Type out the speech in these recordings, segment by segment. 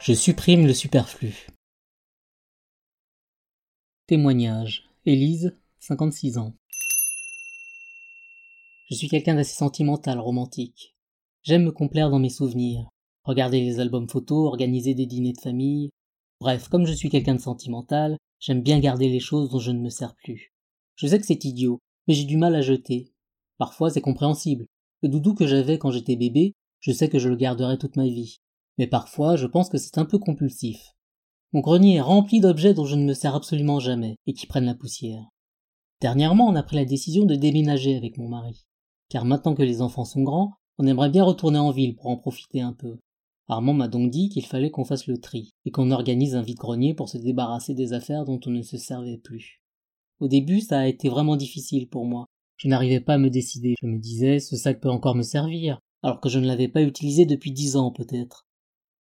Je supprime le superflu. Témoignage. Élise, 56 ans. Je suis quelqu'un d'assez sentimental, romantique. J'aime me complaire dans mes souvenirs, regarder les albums photos, organiser des dîners de famille. Bref, comme je suis quelqu'un de sentimental, j'aime bien garder les choses dont je ne me sers plus. Je sais que c'est idiot, mais j'ai du mal à jeter. Parfois c'est compréhensible. Le doudou que j'avais quand j'étais bébé, je sais que je le garderai toute ma vie. Mais parfois je pense que c'est un peu compulsif. Mon grenier est rempli d'objets dont je ne me sers absolument jamais et qui prennent la poussière. Dernièrement, on a pris la décision de déménager avec mon mari car maintenant que les enfants sont grands, on aimerait bien retourner en ville pour en profiter un peu. Armand m'a donc dit qu'il fallait qu'on fasse le tri, et qu'on organise un vide-grenier pour se débarrasser des affaires dont on ne se servait plus. Au début, ça a été vraiment difficile pour moi. Je n'arrivais pas à me décider. Je me disais, ce sac peut encore me servir, alors que je ne l'avais pas utilisé depuis dix ans peut-être.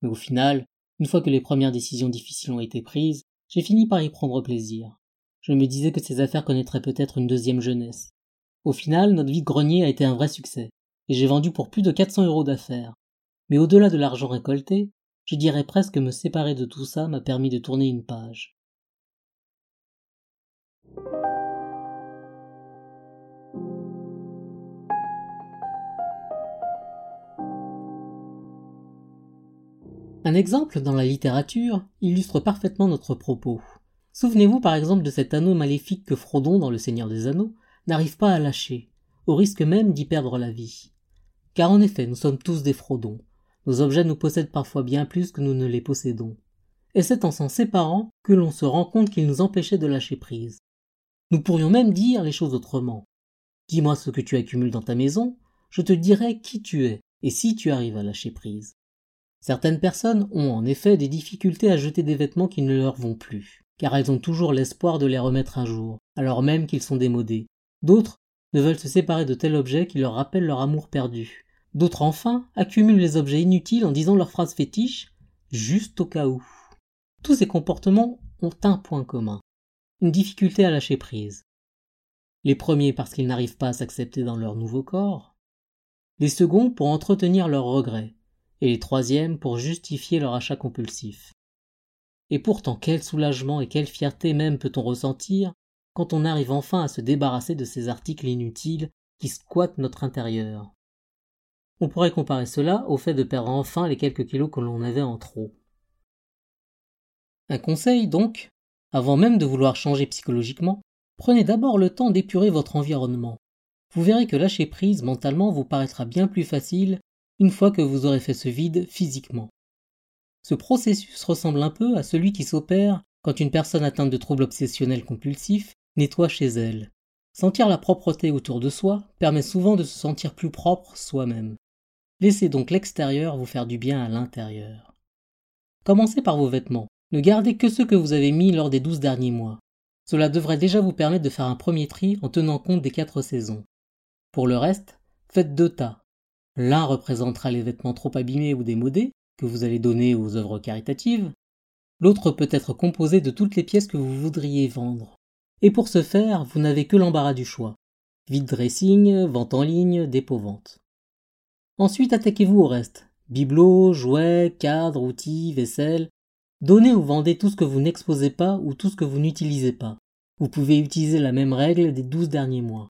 Mais au final, une fois que les premières décisions difficiles ont été prises, j'ai fini par y prendre plaisir. Je me disais que ces affaires connaîtraient peut-être une deuxième jeunesse, au final, notre vide-grenier a été un vrai succès, et j'ai vendu pour plus de 400 euros d'affaires. Mais au-delà de l'argent récolté, je dirais presque que me séparer de tout ça m'a permis de tourner une page. Un exemple dans la littérature illustre parfaitement notre propos. Souvenez-vous par exemple de cet anneau maléfique que Frodon dans Le Seigneur des Anneaux n'arrive pas à lâcher, au risque même d'y perdre la vie. Car en effet, nous sommes tous des fraudons. Nos objets nous possèdent parfois bien plus que nous ne les possédons. Et c'est en s'en séparant que l'on se rend compte qu'ils nous empêchaient de lâcher prise. Nous pourrions même dire les choses autrement. Dis-moi ce que tu accumules dans ta maison, je te dirai qui tu es et si tu arrives à lâcher prise. Certaines personnes ont en effet des difficultés à jeter des vêtements qui ne leur vont plus, car elles ont toujours l'espoir de les remettre un jour, alors même qu'ils sont démodés, D'autres ne veulent se séparer de tel objet qui leur rappelle leur amour perdu. D'autres enfin accumulent les objets inutiles en disant leurs phrases fétiches juste au cas où. Tous ces comportements ont un point commun une difficulté à lâcher prise. Les premiers parce qu'ils n'arrivent pas à s'accepter dans leur nouveau corps, les seconds pour entretenir leurs regrets, et les troisièmes pour justifier leur achat compulsif. Et pourtant quel soulagement et quelle fierté même peut-on ressentir quand on arrive enfin à se débarrasser de ces articles inutiles qui squattent notre intérieur. On pourrait comparer cela au fait de perdre enfin les quelques kilos que l'on avait en trop. Un conseil donc, avant même de vouloir changer psychologiquement, prenez d'abord le temps d'épurer votre environnement. Vous verrez que lâcher prise mentalement vous paraîtra bien plus facile une fois que vous aurez fait ce vide physiquement. Ce processus ressemble un peu à celui qui s'opère quand une personne atteinte de troubles obsessionnels compulsifs nettoie chez elle. Sentir la propreté autour de soi permet souvent de se sentir plus propre soi-même. Laissez donc l'extérieur vous faire du bien à l'intérieur. Commencez par vos vêtements. Ne gardez que ceux que vous avez mis lors des douze derniers mois. Cela devrait déjà vous permettre de faire un premier tri en tenant compte des quatre saisons. Pour le reste, faites deux tas. L'un représentera les vêtements trop abîmés ou démodés que vous allez donner aux œuvres caritatives. L'autre peut être composé de toutes les pièces que vous voudriez vendre. Et pour ce faire, vous n'avez que l'embarras du choix. Vide dressing, vente en ligne, dépôt-vente. Ensuite, attaquez-vous au reste. Bibelots, jouets, cadres, outils, vaisselle. Donnez ou vendez tout ce que vous n'exposez pas ou tout ce que vous n'utilisez pas. Vous pouvez utiliser la même règle des douze derniers mois.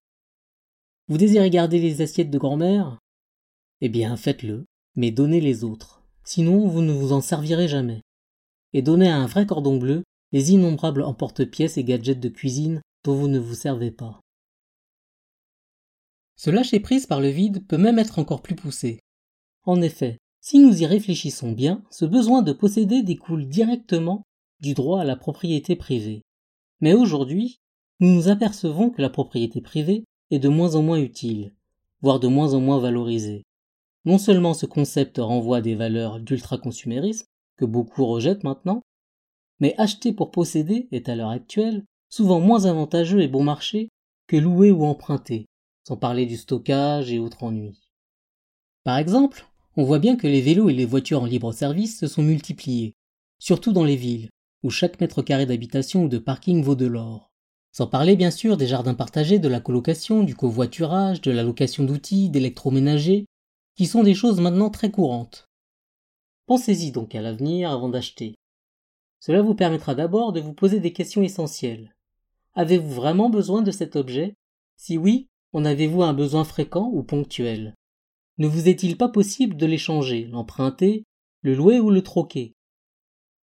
Vous désirez garder les assiettes de grand-mère? Eh bien, faites-le, mais donnez les autres. Sinon, vous ne vous en servirez jamais. Et donnez un vrai cordon bleu les innombrables emporte-pièces et gadgets de cuisine dont vous ne vous servez pas. Ce lâcher-prise par le vide peut même être encore plus poussé. En effet, si nous y réfléchissons bien, ce besoin de posséder découle directement du droit à la propriété privée. Mais aujourd'hui, nous nous apercevons que la propriété privée est de moins en moins utile, voire de moins en moins valorisée. Non seulement ce concept renvoie des valeurs d'ultraconsumérisme, que beaucoup rejettent maintenant, mais acheter pour posséder est à l'heure actuelle souvent moins avantageux et bon marché que louer ou emprunter, sans parler du stockage et autres ennuis. Par exemple, on voit bien que les vélos et les voitures en libre service se sont multipliés, surtout dans les villes, où chaque mètre carré d'habitation ou de parking vaut de l'or. Sans parler bien sûr des jardins partagés, de la colocation, du covoiturage, de la location d'outils, d'électroménager, qui sont des choses maintenant très courantes. Pensez-y donc à l'avenir avant d'acheter. Cela vous permettra d'abord de vous poser des questions essentielles. Avez-vous vraiment besoin de cet objet? Si oui, en avez-vous un besoin fréquent ou ponctuel? Ne vous est-il pas possible de l'échanger, l'emprunter, le louer ou le troquer?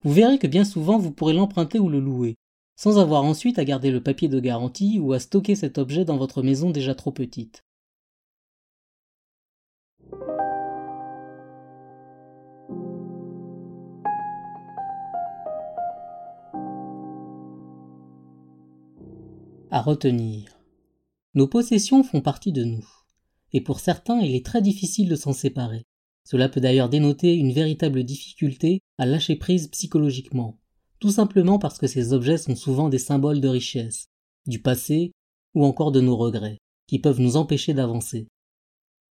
Vous verrez que bien souvent vous pourrez l'emprunter ou le louer, sans avoir ensuite à garder le papier de garantie ou à stocker cet objet dans votre maison déjà trop petite. À retenir. Nos possessions font partie de nous, et pour certains il est très difficile de s'en séparer. Cela peut d'ailleurs dénoter une véritable difficulté à lâcher prise psychologiquement, tout simplement parce que ces objets sont souvent des symboles de richesse, du passé ou encore de nos regrets, qui peuvent nous empêcher d'avancer.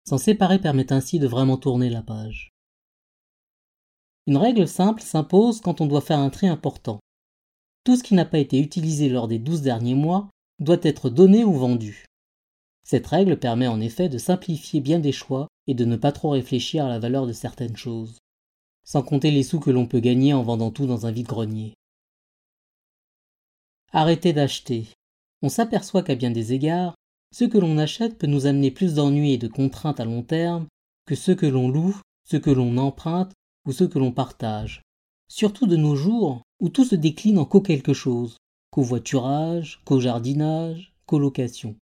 S'en séparer permet ainsi de vraiment tourner la page. Une règle simple s'impose quand on doit faire un tri important. Tout ce qui n'a pas été utilisé lors des douze derniers mois doit être donné ou vendu. Cette règle permet en effet de simplifier bien des choix et de ne pas trop réfléchir à la valeur de certaines choses sans compter les sous que l'on peut gagner en vendant tout dans un vide-grenier. Arrêtez d'acheter. On s'aperçoit qu'à bien des égards, ce que l'on achète peut nous amener plus d'ennuis et de contraintes à long terme que ce que l'on loue, ce que l'on emprunte ou ce que l'on partage. Surtout de nos jours, où tout se décline en co quelque chose, covoiturage, co-jardinage, colocation.